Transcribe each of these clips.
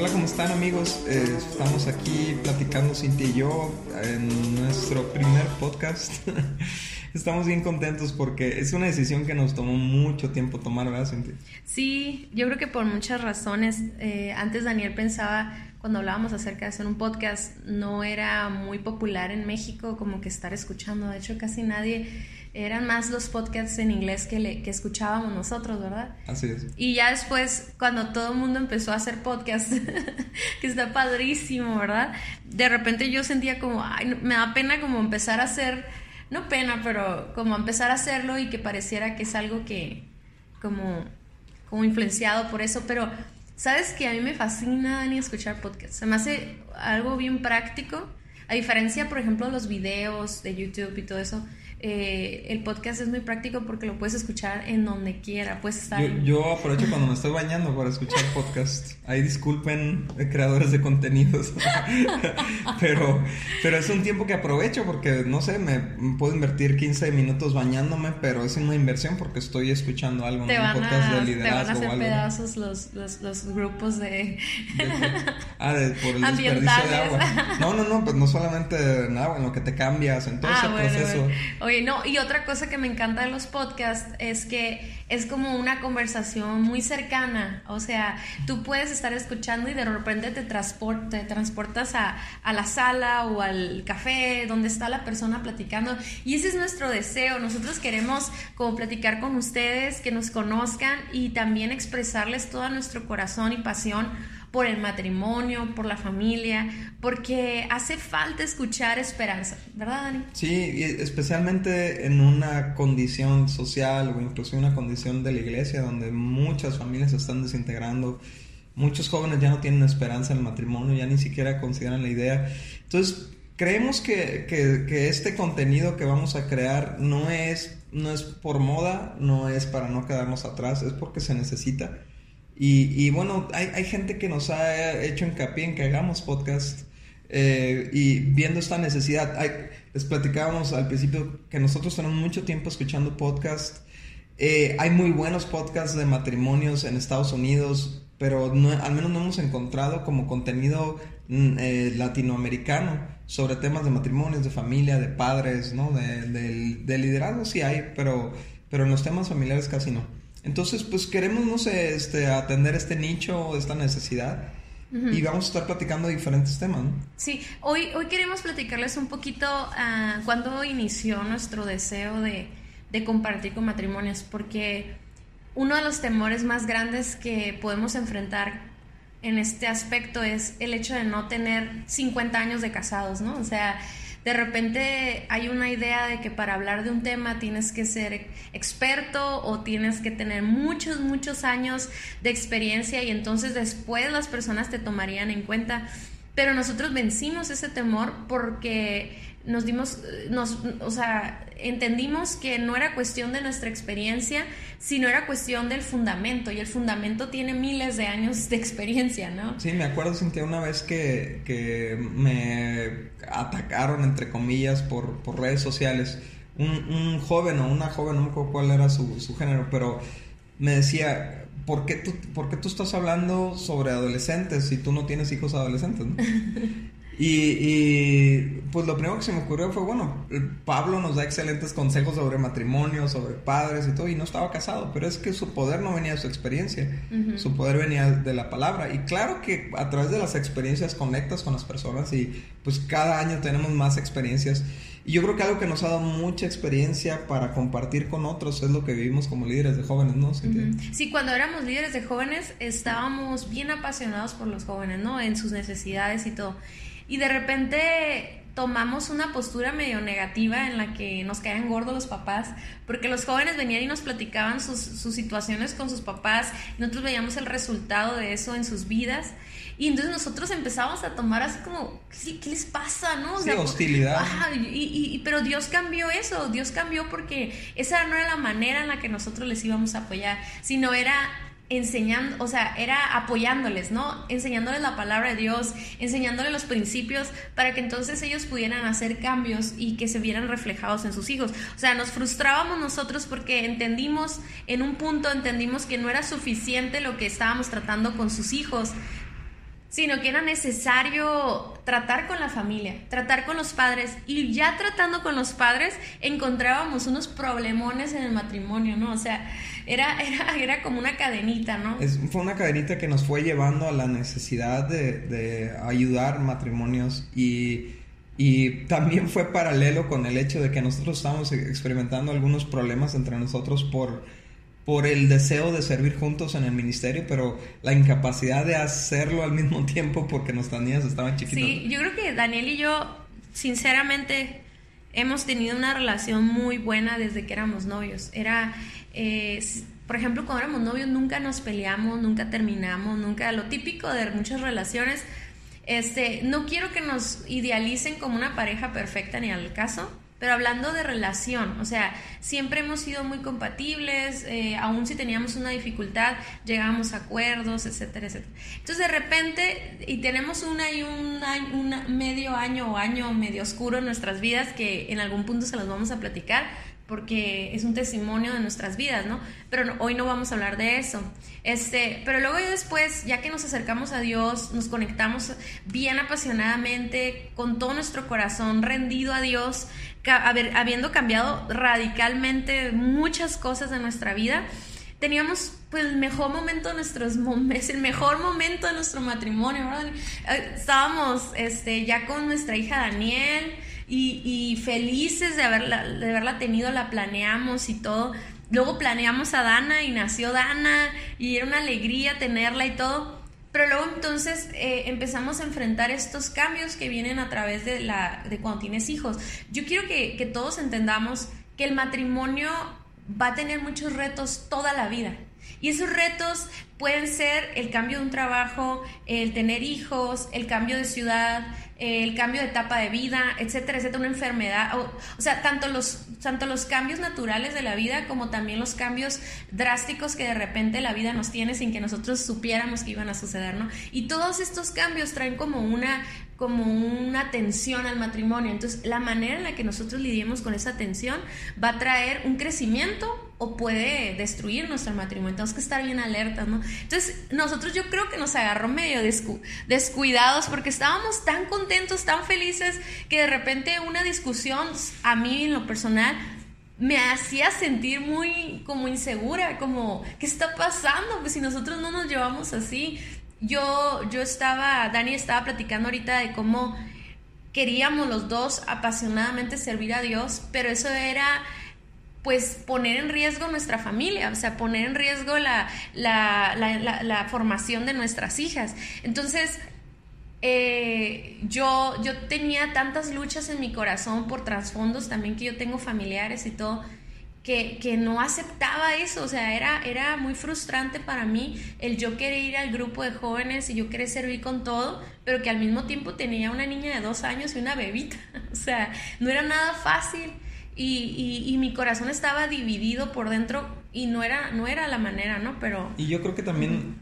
Hola, ¿cómo están amigos? Eh, estamos aquí platicando Cintia y yo en nuestro primer podcast. estamos bien contentos porque es una decisión que nos tomó mucho tiempo tomar, ¿verdad, Cintia? Sí, yo creo que por muchas razones. Eh, antes Daniel pensaba, cuando hablábamos acerca de hacer un podcast, no era muy popular en México como que estar escuchando. De hecho, casi nadie eran más los podcasts en inglés que, le, que escuchábamos nosotros, ¿verdad? Así es. Y ya después, cuando todo el mundo empezó a hacer podcasts, que está padrísimo, ¿verdad? De repente yo sentía como, ay, me da pena como empezar a hacer, no pena, pero como empezar a hacerlo y que pareciera que es algo que, como, como influenciado por eso, pero... ¿Sabes que a mí me fascina, Dani, escuchar podcasts? Se me hace algo bien práctico. A diferencia, por ejemplo, de los videos de YouTube y todo eso, eh, el podcast es muy práctico porque lo puedes escuchar en donde quiera, puedes estar... Yo, yo aprovecho cuando me estoy bañando para escuchar podcast. Ahí disculpen eh, creadores de contenidos, pero, pero es un tiempo que aprovecho porque, no sé, me puedo invertir 15 minutos bañándome, pero es una inversión porque estoy escuchando algo, te un podcast a, de te liderazgo van a hacer o algo. pedazos los, los, los grupos de... De- ah, de- por el desperdicio de agua. No, no, no, pues no solamente en agua, en lo que te cambias, en todo Ah, ese bueno, proceso. bueno. No, y otra cosa que me encanta de los podcasts es que es como una conversación muy cercana. O sea, tú puedes estar escuchando y de repente te transportas a, a la sala o al café donde está la persona platicando. Y ese es nuestro deseo. Nosotros queremos como platicar con ustedes, que nos conozcan y también expresarles todo nuestro corazón y pasión por el matrimonio, por la familia, porque hace falta escuchar esperanza, ¿verdad, Dani? Sí, y especialmente en una condición social o incluso una condición de la iglesia donde muchas familias se están desintegrando, muchos jóvenes ya no tienen esperanza en el matrimonio, ya ni siquiera consideran la idea. Entonces, creemos que, que- que este contenido que vamos a crear no es, no es por moda, no es para no quedarnos atrás, es porque se necesita. Y, bueno, hay, hay gente que nos ha hecho hincapié en que hagamos podcast eh, y viendo esta necesidad, les platicábamos al principio que nosotros tenemos mucho tiempo escuchando podcast. Eh, hay muy buenos podcasts de matrimonios en Estados Unidos, pero no- al menos no hemos encontrado como contenido mm, eh, latinoamericano sobre temas de matrimonios, de familia, de padres, ¿no? De liderazgo sí hay, pero, pero en los temas familiares casi no. Entonces, pues queremos, no sé, este, atender este nicho, esta necesidad. Y vamos a estar platicando de diferentes temas, ¿no? Sí, hoy, hoy queremos platicarles un poquito ah, cuándo inició nuestro deseo de, de compartir con matrimonios, porque uno de los temores más grandes que podemos enfrentar en este aspecto es el hecho de no tener 50 años de casados, ¿no? O sea, de repente hay una idea de que para hablar de un tema tienes que ser experto o tienes que tener muchos, muchos años de experiencia y entonces después las personas te tomarían en cuenta. Pero nosotros vencimos ese temor porque nos dimos, nos, o sea, entendimos que no era cuestión de nuestra experiencia, sino era cuestión del fundamento. Y el fundamento tiene miles de años de experiencia, ¿no? Sí, me acuerdo, Cintia, una vez que, que me atacaron, entre comillas, por, por redes sociales. Un, un joven o una joven, no me acuerdo cuál era su, su género, pero me decía, ¿por qué, tú, ¿por qué tú estás hablando sobre adolescentes si tú no tienes hijos adolescentes? no?" Y, y, pues lo primero que se me ocurrió fue, bueno, Pablo nos da excelentes consejos sobre matrimonio, sobre padres y todo, y no estaba casado, pero es que su poder no venía de su experiencia, su poder venía de la palabra. Y claro que a través de las experiencias conectas con las personas y pues cada año tenemos más experiencias. Y yo creo que algo que nos ha dado mucha experiencia para compartir con otros es lo que vivimos como líderes de jóvenes, ¿no? Sí, cuando éramos líderes de jóvenes estábamos bien apasionados por los jóvenes, ¿no? En sus necesidades y todo. Y de repente tomamos una postura medio negativa en la que nos caían gordos los papás, porque los jóvenes venían y nos platicaban sus, sus situaciones con sus papás, y nosotros veíamos el resultado de eso en sus vidas. Y entonces nosotros empezamos a tomar así como, ¿qué, qué les pasa, no? O Sí, hostilidad. Y- y- pero Dios cambió eso, Dios cambió porque esa no era la manera en la que nosotros les íbamos a apoyar, sino era enseñando, o sea, era apoyándoles, ¿no? Enseñándoles la palabra de Dios, enseñándoles los principios para que entonces ellos pudieran hacer cambios y que se vieran reflejados en sus hijos. O sea, nos frustrábamos nosotros porque entendimos, en un punto entendimos que no era suficiente lo que estábamos tratando con sus hijos sino que era necesario tratar con la familia, tratar con los padres. Y ya tratando con los padres encontrábamos unos problemones en el matrimonio, ¿no? O sea, era, era, era como una cadenita, ¿no? fue una cadenita que nos fue llevando a la necesidad de, de ayudar matrimonios y, y también fue paralelo con el hecho de que nosotros estábamos experimentando algunos problemas entre nosotros por por el deseo de servir juntos en el ministerio, pero la incapacidad de hacerlo al mismo tiempo porque nuestras niñas estaban chiquitas. Sí, yo creo que Daniel y yo, sinceramente, hemos tenido una relación muy buena desde que éramos novios. Era, eh, por ejemplo, cuando éramos novios nunca nos peleamos, nunca terminamos, nunca lo típico de muchas relaciones. Este, no quiero que nos idealicen como una pareja perfecta ni al caso, pero hablando de relación, o sea, siempre hemos sido muy compatibles, eh, aún si teníamos una dificultad, llegábamos a acuerdos, etcétera, etcétera. Entonces de repente, y tenemos una y un, un medio año o año medio oscuro en nuestras vidas que en algún punto se los vamos a platicar, porque es un testimonio de nuestras vidas, ¿no? Pero hoy no vamos a hablar de eso. Este, pero luego y después, ya que nos acercamos a Dios, nos conectamos bien apasionadamente, con todo nuestro corazón rendido a Dios, habiendo cambiado radicalmente muchas cosas de nuestra vida, teníamos pues el mejor momento de nuestros es el mejor momento de nuestro matrimonio, ¿verdad? Eh, estábamos este, ya con nuestra hija Daniel, y, felices de haberla, de haberla tenido, la planeamos y todo. Luego planeamos a Dana y nació Dana y era una alegría tenerla y todo. Pero luego entonces eh, empezamos a enfrentar estos cambios que vienen a través de, la, de cuando tienes hijos. Yo quiero que, que todos entendamos que el matrimonio va a tener muchos retos toda la vida. Y esos retos pueden ser el cambio de un trabajo, el tener hijos, el cambio de ciudad, el cambio de etapa de vida, etcétera, etcétera, una enfermedad, o, sea, tanto los, tanto los cambios naturales de la vida como también los cambios drásticos que de repente la vida nos tiene sin que nosotros supiéramos que iban a suceder, ¿no? Y todos estos cambios traen como una como una tensión al matrimonio. Entonces, la manera en la que nosotros lidiemos con esa tensión va a traer un crecimiento o puede destruir nuestro matrimonio. Tenemos que estar bien alertas, ¿no? Entonces, nosotros yo creo que nos agarró medio descuidados porque estábamos tan contentos, tan felices, que de repente una discusión, a mí en lo personal, me hacía sentir muy como insegura, como, ¿qué está pasando? Pues si nosotros no nos llevamos así, yo, yo estaba, Dani estaba platicando ahorita de cómo queríamos los dos apasionadamente servir a Dios, pero eso era pues poner en riesgo nuestra familia, o sea, poner en riesgo la, la, formación de nuestras hijas. Entonces, eh, yo, yo tenía tantas luchas en mi corazón por trasfondos, también que yo tengo familiares y todo, que, no aceptaba eso, o sea, era, era muy frustrante para mí el yo querer ir al grupo de jóvenes y yo querer servir con todo, pero que al mismo tiempo tenía una niña de dos años y una bebita, o sea, no era nada fácil y, y, mi corazón estaba dividido por dentro y no era, no era la manera, ¿no? Pero... Y yo creo que también,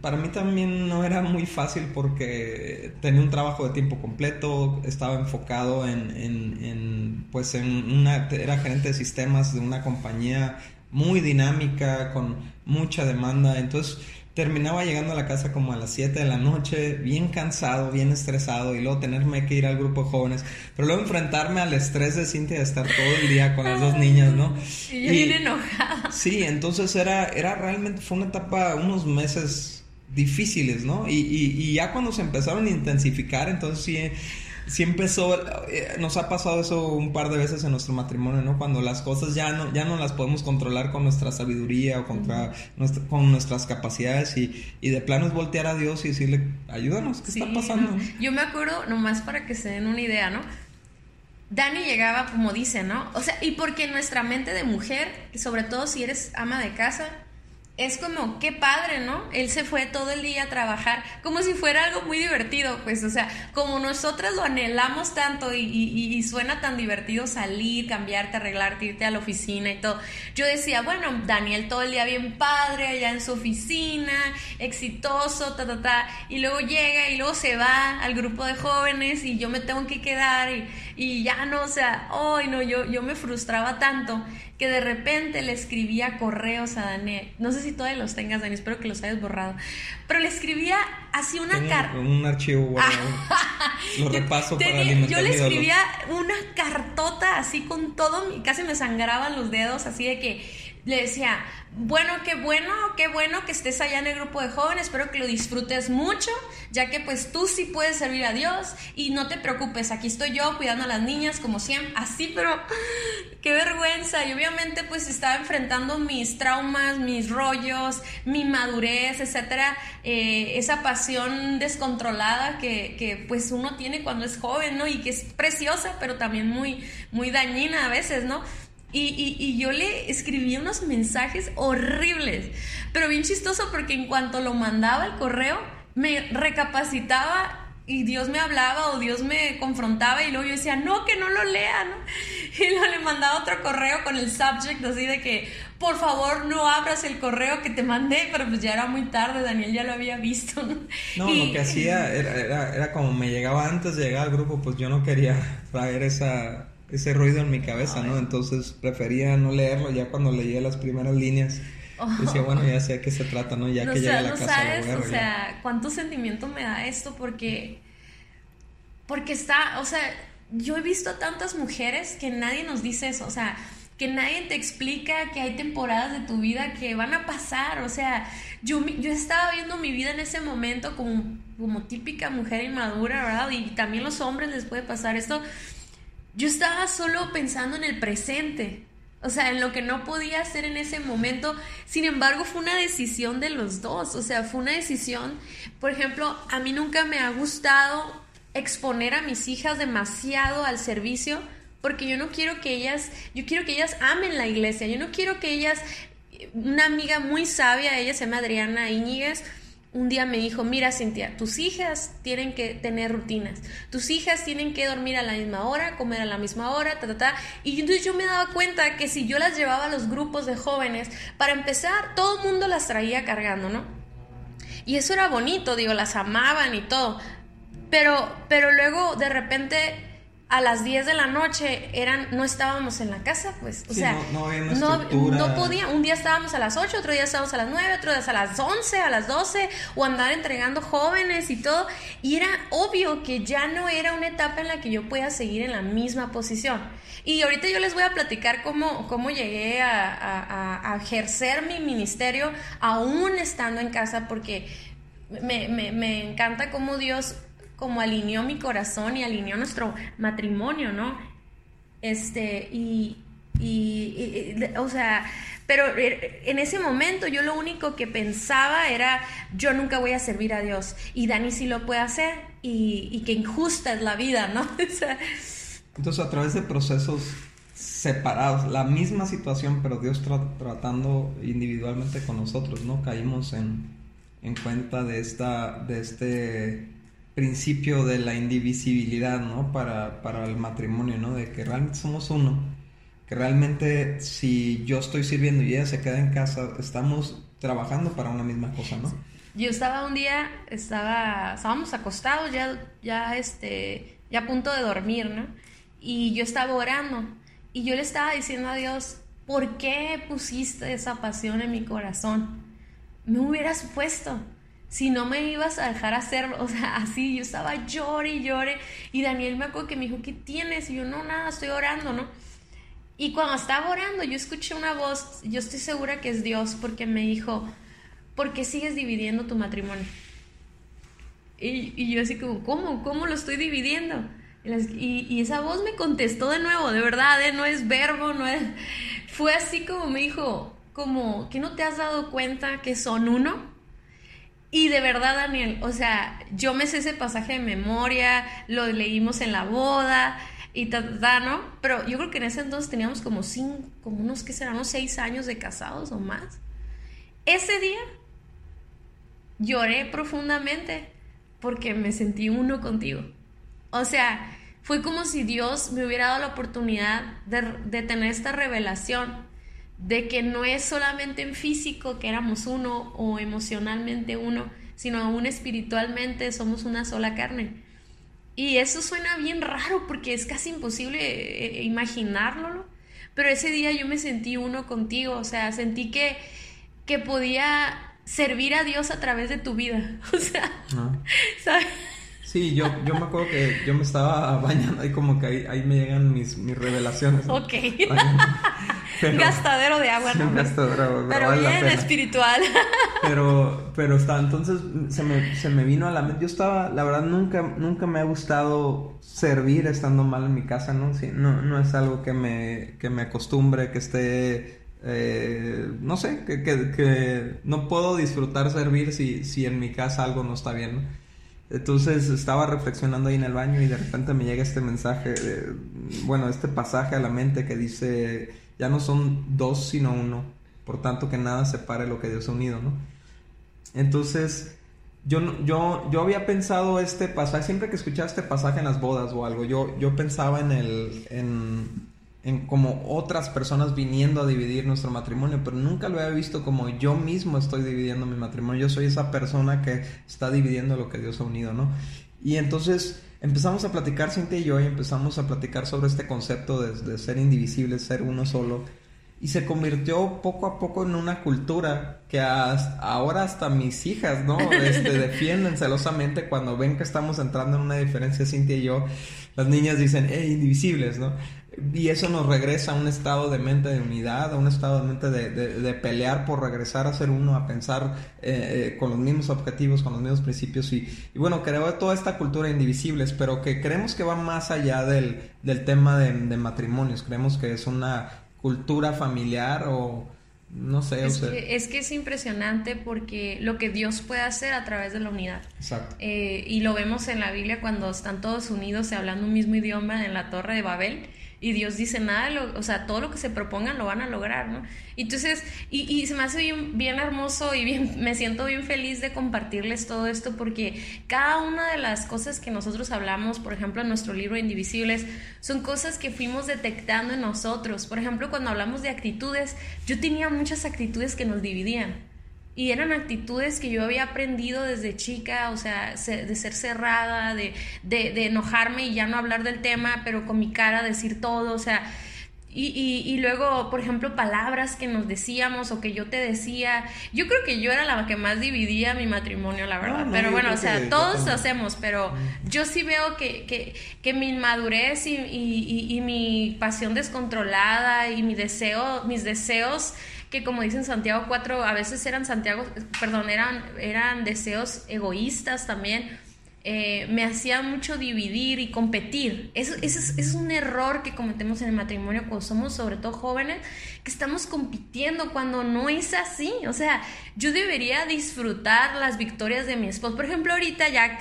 para mí también no era muy fácil porque tenía un trabajo de tiempo completo, estaba enfocado en, en, en pues en una, era gerente de sistemas de una compañía muy dinámica, con mucha demanda, entonces terminaba llegando a la casa como a las 7 de la noche, bien cansado, bien estresado, y luego tenerme que ir al grupo de jóvenes, pero luego enfrentarme al estrés de Cintia de estar todo el día con las dos niñas, ¿no? Y yo bien enojada. Sí, entonces era, era realmente, fue una etapa, unos meses difíciles, ¿no? Y, y, y ya cuando se empezaron a intensificar, entonces sí sí empezó, eh, nos ha pasado eso un par de veces en nuestro matrimonio, ¿no? Cuando las cosas ya no, ya no las podemos controlar con nuestra sabiduría o contra con nuestras capacidades y, y, de plano es voltear a Dios y decirle, ayúdanos, ¿qué está pasando? Yo me acuerdo, nomás para que se den una idea, ¿no? Dani llegaba, como dice, ¿no? O sea, y porque nuestra mente de mujer, sobre todo si eres ama de casa, es como, qué padre, ¿no? Él se fue todo el día a trabajar, como si fuera algo muy divertido, pues, o sea, como nosotras lo anhelamos tanto y, suena tan divertido salir, cambiarte, arreglarte, irte a la oficina y todo. Yo decía, bueno, Daniel todo el día bien padre, allá en su oficina, exitoso, ta, ta, ta, y luego llega y luego se va al grupo de jóvenes y yo me tengo que quedar y, y ya no, o sea, hoy no, yo, yo me frustraba tanto que de repente le escribía correos a Daniel. No sé si todavía los tengas, Daniel, espero que los hayas borrado. Pero le escribía así una carta. Un archivo guardado. Lo repaso para alimentar Yo le escribía una cartota así con todo, casi me sangraban los dedos, así de que le decía, bueno, qué bueno, qué bueno que estés allá en el grupo de jóvenes, espero que lo disfrutes mucho, ya que pues tú sí puedes servir a Dios y no te preocupes, aquí estoy yo cuidando a las niñas como siempre, así, pero qué vergüenza, y obviamente pues estaba enfrentando mis traumas, mis rollos, mi madurez, etcétera, eh, esa pasión descontrolada que, que, pues uno tiene cuando es joven, ¿no? Y que es preciosa, pero también muy, muy dañina a veces, ¿no? Y, yo le escribía unos mensajes horribles, pero bien chistoso porque en cuanto lo mandaba el correo, me recapacitaba y Dios me hablaba o Dios me confrontaba y luego yo decía, no, que no lo lea, ¿no? Y luego le mandaba otro correo con el subject así de que, por favor, no abras el correo que te mandé, pero pues ya era muy tarde, Daniel ya lo había visto, ¿no? No, lo que hacía era, era, como me llegaba antes de llegar al grupo, pues yo no quería traer esa ese ruido en mi cabeza, ¿no? Entonces prefería no leerlo ya cuando leía las primeras líneas. Decía, bueno, ya sé a qué se trata, ¿no? Ya que llegue a la casa sabes, O sea, cuánto sentimiento me da esto porque porque está, o sea, yo he visto a tantas mujeres que nadie nos dice eso, o sea, que nadie te explica que hay temporadas de tu vida que van a pasar, o sea, yo, yo estaba viendo mi vida en ese momento como, como típica mujer inmadura, ¿verdad? Y también los hombres les puede pasar esto, yo estaba solo pensando en el presente, o sea, en lo que no podía hacer en ese momento. Sin embargo, fue una decisión de los dos, o sea, fue una decisión, por ejemplo, a mí nunca me ha gustado exponer a mis hijas demasiado al servicio, porque yo no quiero que ellas, yo quiero que ellas amen la iglesia, yo no quiero que ellas, una amiga muy sabia, ella se llama Adriana Iñiguez, un día me dijo, mira Cintia, tus hijas tienen que tener rutinas, tus hijas tienen que dormir a la misma hora, comer a la misma hora, ta, ta, ta. Y entonces yo me daba cuenta que si yo las llevaba a los grupos de jóvenes, para empezar, todo el mundo las traía cargando, ¿no? Y eso era bonito, digo, las amaban y todo. Pero, pero luego de repente a las 10 de la noche eran no estábamos en la casa, pues, o sea, no, no, podía, un día estábamos a las 8, otro día estábamos a las 9, otro día a las 11, a las 12 o andar entregando jóvenes y todo, y era obvio que ya no era una etapa en la que yo pueda seguir en la misma posición. Y ahorita yo les voy a platicar cómo, cómo llegué a, a ejercer mi ministerio aún estando en casa, porque me, me, me encanta cómo Dios como alineó mi corazón y alineó nuestro matrimonio, ¿no? Este, y, y, o sea, pero en ese momento yo lo único que pensaba era, yo nunca voy a servir a Dios, y Dani sí lo puede hacer, y, y que injusta es la vida, ¿no? Entonces, a través de procesos separados, la misma situación, pero Dios tratando individualmente con nosotros, ¿no? Caímos en, en cuenta de esta, de este principio de la indivisibilidad, ¿no? Para, para el matrimonio, ¿no? De que realmente somos uno. Que realmente si yo estoy sirviendo y ella se queda en casa, estamos trabajando para una misma cosa, ¿no? Yo estaba un día, estaba, estábamos acostados ya, ya, este, ya a punto de dormir, ¿no? Y yo estaba orando y yo le estaba diciendo a Dios, ¿por qué pusiste esa pasión en mi corazón? Me hubieras puesto si no me ibas a dejar hacer, o sea, así, yo estaba llore y llore, y Daniel me acuerdo que me dijo, ¿qué tienes? Y yo, no, nada, estoy orando, ¿no? Y cuando estaba orando, yo escuché una voz, yo estoy segura que es Dios, porque me dijo, ¿por qué sigues dividiendo tu matrimonio? Y, yo así como, ¿cómo? ¿Cómo lo estoy dividiendo? Y, y, esa voz me contestó de nuevo, de verdad, ¿eh? no es verbo, no es... Fue así como me dijo, como, ¿que no te has dado cuenta que son uno? Y de verdad, Daniel, o sea, yo me sé ese pasaje de memoria, lo leímos en la boda y tal, ¿no? Pero yo creo que en ese entonces teníamos como cinco, como unos, ¿qué serán? Unos seis años de casados o más. Ese día lloré profundamente porque me sentí uno contigo. O sea, fue como si Dios me hubiera dado la oportunidad de, de tener esta revelación de que no es solamente en físico que éramos uno o emocionalmente uno, sino aún espiritualmente somos una sola carne. Y eso suena bien raro porque es casi imposible eh, imaginarlo, pero ese día yo me sentí uno contigo, o sea, sentí que, que podía servir a Dios a través de tu vida, o sea, ah. ¿sabes? Sí, yo, yo me acuerdo que yo me estaba bañando y como que ahí, ahí me llegan mis, mis revelaciones. Ok. gastadero de agua, ¿no? Gastadero de agua. Pero, bien espiritual. pero, pero está, entonces se me, se me vino a la mente. Yo estaba, la verdad, nunca, nunca me ha gustado servir estando mal en mi casa, ¿no? Sí, no, no es algo que me, que me acostumbre, que esté eh, no sé, que, que, que, no puedo disfrutar servir si, si en mi casa algo no está bien. Entonces estaba reflexionando ahí en el baño y de repente me llega este mensaje, bueno, este pasaje a la mente que dice, ya no son dos sino uno, por tanto que nada separe lo que Dios ha unido, ¿no? Entonces, yo, yo, yo había pensado este pasaje, siempre que escuchaba este pasaje en las bodas o algo, yo, yo pensaba en el, en, en como otras personas viniendo a dividir nuestro matrimonio, pero nunca lo había visto como yo mismo estoy dividiendo mi matrimonio, yo soy esa persona que está dividiendo lo que Dios ha unido, ¿no? Y entonces empezamos a platicar Cintia y yo y empezamos a platicar sobre este concepto de, ser indivisible, ser uno solo, y se convirtió poco a poco en una cultura que ahora hasta mis hijas, ¿no? Este, defienden celosamente cuando ven que estamos entrando en una diferencia Cintia y yo, las niñas dicen, hey, indivisibles, ¿no? Y eso nos regresa a un estado de mente de unidad, a un estado de mente de, pelear por regresar a ser uno, a pensar eh, eh, con los mismos objetivos, con los mismos principios. Y, y, bueno, creo toda esta cultura indivisibles, pero que creemos que va más allá del, tema de, matrimonios. Creemos que es una cultura familiar o no sé. Es, que, es que es impresionante porque lo que Dios puede hacer a través de la unidad. Exacto. Eh, y lo vemos en la Biblia cuando están todos unidos y hablando un mismo idioma en la Torre de Babel y Dios dice nada, o sea, todo lo que se propongan lo van a lograr, ¿no? Entonces, y, y se me hace bien, bien, hermoso y bien, me siento bien feliz de compartirles todo esto porque cada una de las cosas que nosotros hablamos, por ejemplo, en nuestro libro Indivisibles, son cosas que fuimos detectando en nosotros. Por ejemplo, cuando hablamos de actitudes, yo tenía muchas actitudes que nos dividían. Y eran actitudes que yo había aprendido desde chica, o sea, de ser cerrada, de, de, enojarme y ya no hablar del tema, pero con mi cara decir todo, o sea, y, y, luego, por ejemplo, palabras que nos decíamos o que yo te decía. Yo creo que yo era la que más dividía mi matrimonio, la verdad. pero bueno, o sea, todos lo hacemos, pero mm. yo sí veo que, que, que mi inmadurez y, y, mi pasión descontrolada y mi deseo, mis deseos que como dicen Santiago 4, a veces eran Santiago, perdón, eran, eran deseos egoístas también, eh, me hacían mucho dividir y competir. Eso, es, es, un error que cometemos en el matrimonio cuando somos sobre todo jóvenes, que estamos compitiendo cuando no es así. O sea, yo debería disfrutar las victorias de mi esposo. Por ejemplo, ahorita ya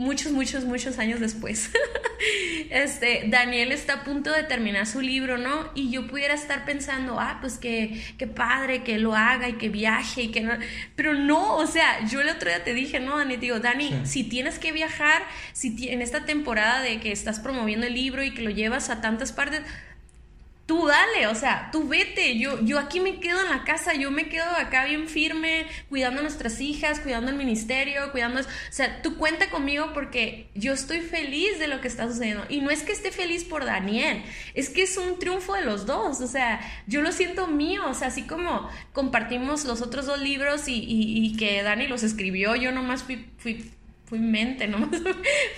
muchos, muchos, muchos años después, este, Daniel está a punto de terminar su libro, ¿no? Y yo pudiera estar pensando, ah, pues que, qué padre que lo haga y que viaje y que no, pero no, o sea, yo el otro día te dije, no, Dani, digo, Dani, si tienes que viajar, si en esta temporada de que estás promoviendo el libro y que lo llevas a tantas partes, tú dale, o sea, tú vete, yo, yo aquí me quedo en la casa, yo me quedo acá bien firme, cuidando a nuestras hijas, cuidando el ministerio, cuidando, o sea, tú cuenta conmigo porque yo estoy feliz de lo que está sucediendo. Y no es que esté feliz por Daniel, es que es un triunfo de los dos, o sea, yo lo siento mío, o sea, así como compartimos los otros dos libros y, y, que Dani los escribió, yo nomás fui, fui fui mente, ¿no?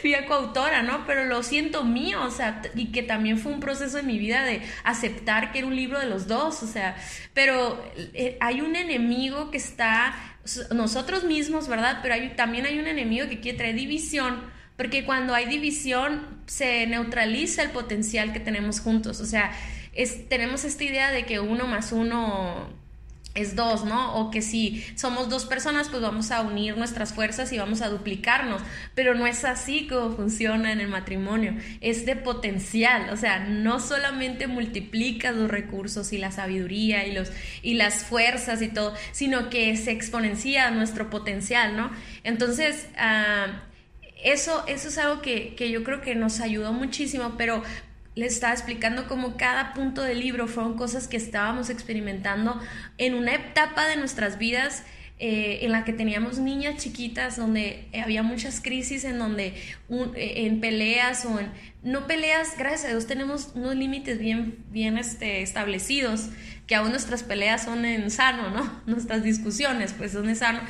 fui a coautora, ¿no? Pero lo siento mío, o sea, y que también fue un proceso en mi vida de aceptar que era un libro de los dos, o sea, pero eh, hay un enemigo que está, nosotros mismos, ¿verdad? Pero hay, también hay un enemigo que quiere traer división, porque cuando hay división se neutraliza el potencial que tenemos juntos, o sea, es, tenemos esta idea de que uno más uno es dos, ¿no? O que si somos dos personas, pues vamos a unir nuestras fuerzas y vamos a duplicarnos. Pero no es así como funciona en el matrimonio. Es de potencial. O sea, no solamente multiplicas los recursos y la sabiduría y, los, y las fuerzas y todo, sino que se exponencia nuestro potencial, ¿no? Entonces, ah, eso, eso es algo que, que yo creo que nos ayudó muchísimo, pero les estaba explicando cómo cada punto del libro fueron cosas que estábamos experimentando en una etapa de nuestras vidas eh, en la que teníamos niñas chiquitas, donde había muchas crisis, en donde eh, en peleas o en... No peleas, gracias a Dios tenemos unos límites bien, bien este, establecidos, que aún nuestras peleas son en sano, ¿no? Nuestras discusiones pues son en sano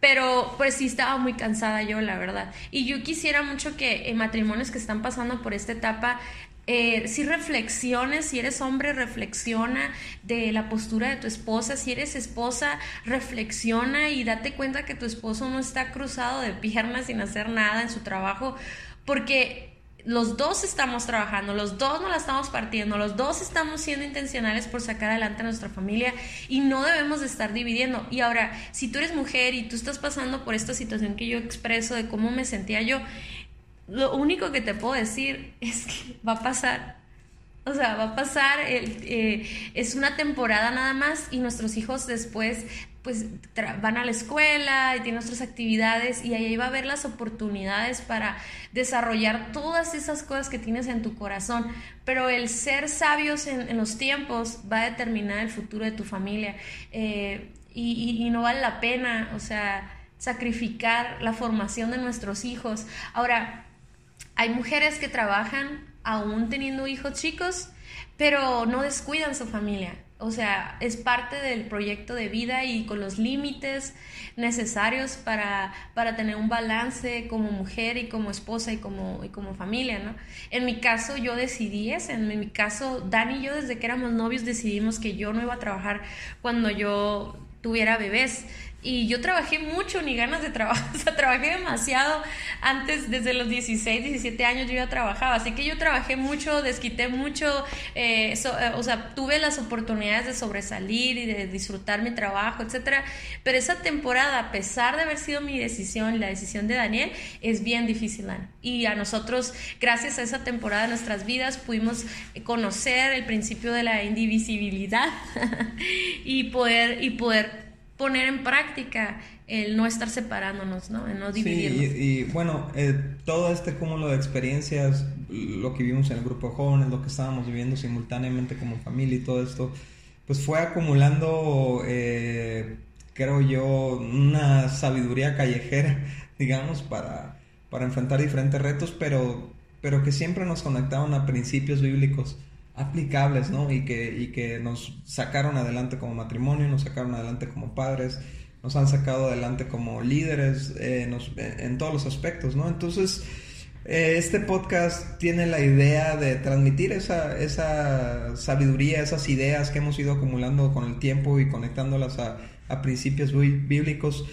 pero pues sí estaba muy cansada yo, la verdad. Y yo quisiera mucho que en matrimonios que están pasando por esta etapa, eh, si reflexiones, si eres hombre, reflexiona de la postura de tu esposa, si eres esposa, reflexiona y date cuenta que tu esposo no está cruzado de piernas sin hacer nada en su trabajo, porque los dos estamos trabajando, los dos nos la estamos partiendo, los dos estamos siendo intencionales por sacar adelante a nuestra familia y no debemos de estar dividiendo. Y ahora, si tú eres mujer y tú estás pasando por esta situación que yo expreso de cómo me sentía yo, lo único que te puedo decir es que va a pasar. O sea, va a pasar, eh, es una temporada nada más y nuestros hijos después pues van a la escuela y tienen otras actividades y ahí va a haber las oportunidades para desarrollar todas esas cosas que tienes en tu corazón. Pero el ser sabios en, los tiempos va a determinar el futuro de tu familia eh, y, y no vale la pena, o sea, sacrificar la formación de nuestros hijos. Ahora, hay mujeres que trabajan aún teniendo hijos chicos, pero no descuidan su familia. O sea, es parte del proyecto de vida y con los límites necesarios para, para tener un balance como mujer y como esposa y como, y como familia, ¿no? En mi caso yo decidí eso, en mi caso Dani y yo desde que éramos novios decidimos que yo no iba a trabajar cuando yo tuviera bebés y yo trabajé mucho, ni ganas de trabajar, o sea, trabajé demasiado antes, desde los 16, 17 años yo ya trabajaba, así que yo trabajé mucho, desquité mucho, eh, eh, o sea, tuve las oportunidades de sobresalir y de disfrutar mi trabajo, etcétera, pero esa temporada, a pesar de haber sido mi decisión, la decisión de Daniel, es bien difícil, y a nosotros, gracias a esa temporada de nuestras vidas, pudimos conocer el principio de la indivisibilidad y poder, y poder poner en práctica el no estar separándonos, ¿no? El no dividirnos. Sí, y, bueno, eh, todo este cúmulo de experiencias, lo que vimos en el grupo de jóvenes, lo que estábamos viviendo simultáneamente como familia y todo esto, pues fue acumulando, eh, creo yo, una sabiduría callejera, digamos, para, para enfrentar diferentes retos, pero, pero que siempre nos conectaban a principios bíblicos aplicables, ¿no? Y que, y que nos sacaron adelante como matrimonio, nos sacaron adelante como padres, nos han sacado adelante como líderes eh, en todos los aspectos, ¿no? Entonces, eh, este podcast tiene la idea de transmitir esa, esa sabiduría, esas ideas que hemos ido acumulando con el tiempo y conectándolas a, a principios bíblicos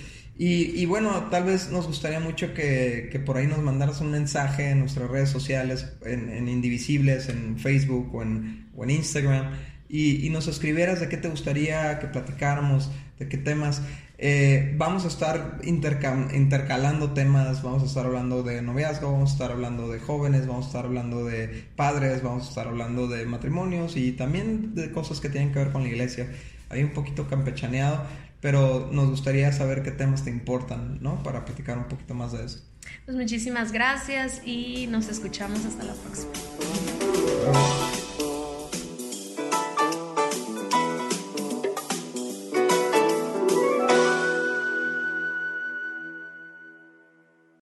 y, bueno, tal vez nos gustaría mucho que, por ahí nos mandaras un mensaje en nuestras redes sociales, en, Indivisibles, en Facebook o en, Instagram, y, nos escribieras de qué te gustaría que platicáramos, de qué temas. Eh, vamos a estar intercalando temas, vamos a estar hablando de noviazgo, vamos a estar hablando de jóvenes, vamos a estar hablando de padres, vamos a estar hablando de matrimonios y también de cosas que tienen que ver con la iglesia. Hay un poquito campechaneado pero nos gustaría saber qué temas te importan, ¿no? Para platicar un poquito más de eso. Pues muchísimas gracias y nos escuchamos hasta la próxima.